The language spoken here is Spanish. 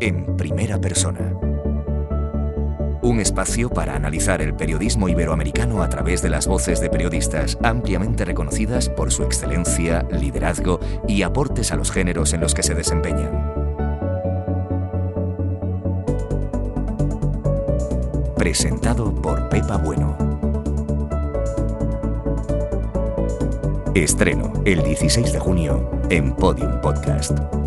en primera persona. Un espacio para analizar el periodismo iberoamericano a través de las voces de periodistas ampliamente reconocidas por su excelencia, liderazgo y aportes a los géneros en los que se desempeñan. Presentado por Pepa Bueno. Estreno el 16 de junio en Podium Podcast.